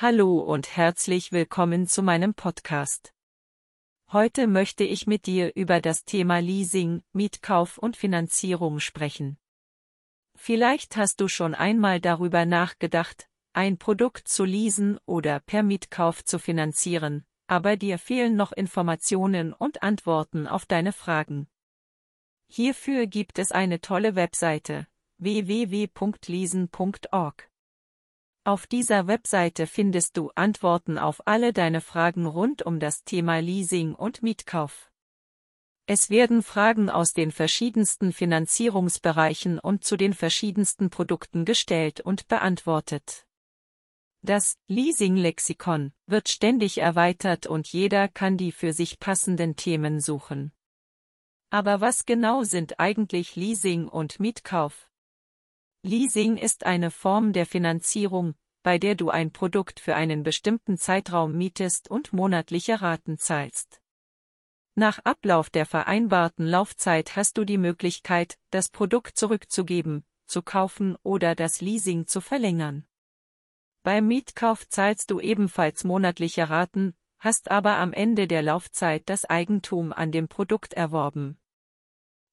Hallo und herzlich willkommen zu meinem Podcast. Heute möchte ich mit dir über das Thema Leasing, Mietkauf und Finanzierung sprechen. Vielleicht hast du schon einmal darüber nachgedacht, ein Produkt zu leasen oder per Mietkauf zu finanzieren, aber dir fehlen noch Informationen und Antworten auf deine Fragen. Hierfür gibt es eine tolle Webseite www.leasen.org. Auf dieser Webseite findest du Antworten auf alle deine Fragen rund um das Thema Leasing und Mietkauf. Es werden Fragen aus den verschiedensten Finanzierungsbereichen und zu den verschiedensten Produkten gestellt und beantwortet. Das Leasing-Lexikon wird ständig erweitert und jeder kann die für sich passenden Themen suchen. Aber was genau sind eigentlich Leasing und Mietkauf? Leasing ist eine Form der Finanzierung, bei der du ein Produkt für einen bestimmten Zeitraum mietest und monatliche Raten zahlst. Nach Ablauf der vereinbarten Laufzeit hast du die Möglichkeit, das Produkt zurückzugeben, zu kaufen oder das Leasing zu verlängern. Beim Mietkauf zahlst du ebenfalls monatliche Raten, hast aber am Ende der Laufzeit das Eigentum an dem Produkt erworben.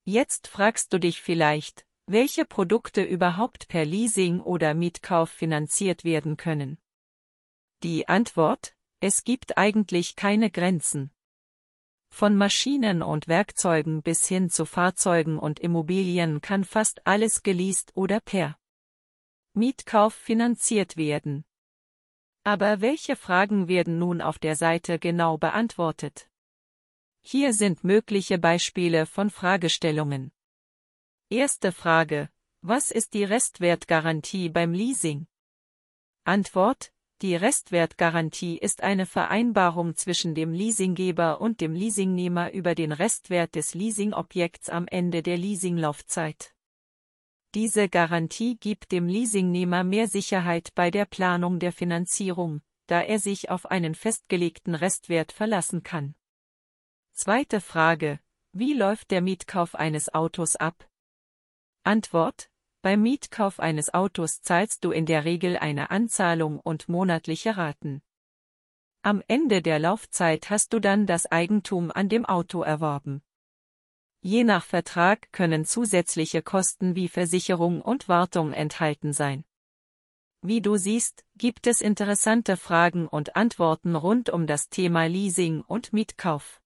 Jetzt fragst du dich vielleicht, welche Produkte überhaupt per Leasing oder Mietkauf finanziert werden können. Die Antwort, es gibt eigentlich keine Grenzen. Von Maschinen und Werkzeugen bis hin zu Fahrzeugen und Immobilien kann fast alles geleast oder per Mietkauf finanziert werden. Aber welche Fragen werden nun auf der Seite genau beantwortet? Hier sind mögliche Beispiele von Fragestellungen. Erste Frage. Was ist die Restwertgarantie beim Leasing? Antwort. Die Restwertgarantie ist eine Vereinbarung zwischen dem Leasinggeber und dem Leasingnehmer über den Restwert des Leasingobjekts am Ende der Leasinglaufzeit. Diese Garantie gibt dem Leasingnehmer mehr Sicherheit bei der Planung der Finanzierung, da er sich auf einen festgelegten Restwert verlassen kann. Zweite Frage. Wie läuft der Mietkauf eines Autos ab? Antwort. Beim Mietkauf eines Autos zahlst du in der Regel eine Anzahlung und monatliche Raten. Am Ende der Laufzeit hast du dann das Eigentum an dem Auto erworben. Je nach Vertrag können zusätzliche Kosten wie Versicherung und Wartung enthalten sein. Wie du siehst, gibt es interessante Fragen und Antworten rund um das Thema Leasing und Mietkauf.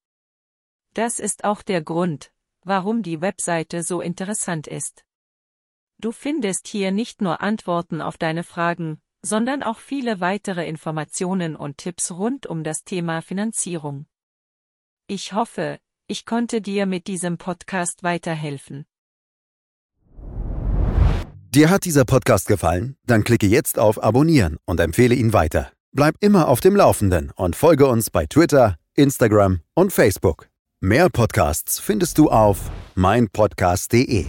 Das ist auch der Grund, warum die Webseite so interessant ist. Du findest hier nicht nur Antworten auf deine Fragen, sondern auch viele weitere Informationen und Tipps rund um das Thema Finanzierung. Ich hoffe, ich konnte dir mit diesem Podcast weiterhelfen. Dir hat dieser Podcast gefallen? Dann klicke jetzt auf Abonnieren und empfehle ihn weiter. Bleib immer auf dem Laufenden und folge uns bei Twitter, Instagram und Facebook. Mehr Podcasts findest du auf meinpodcast.de.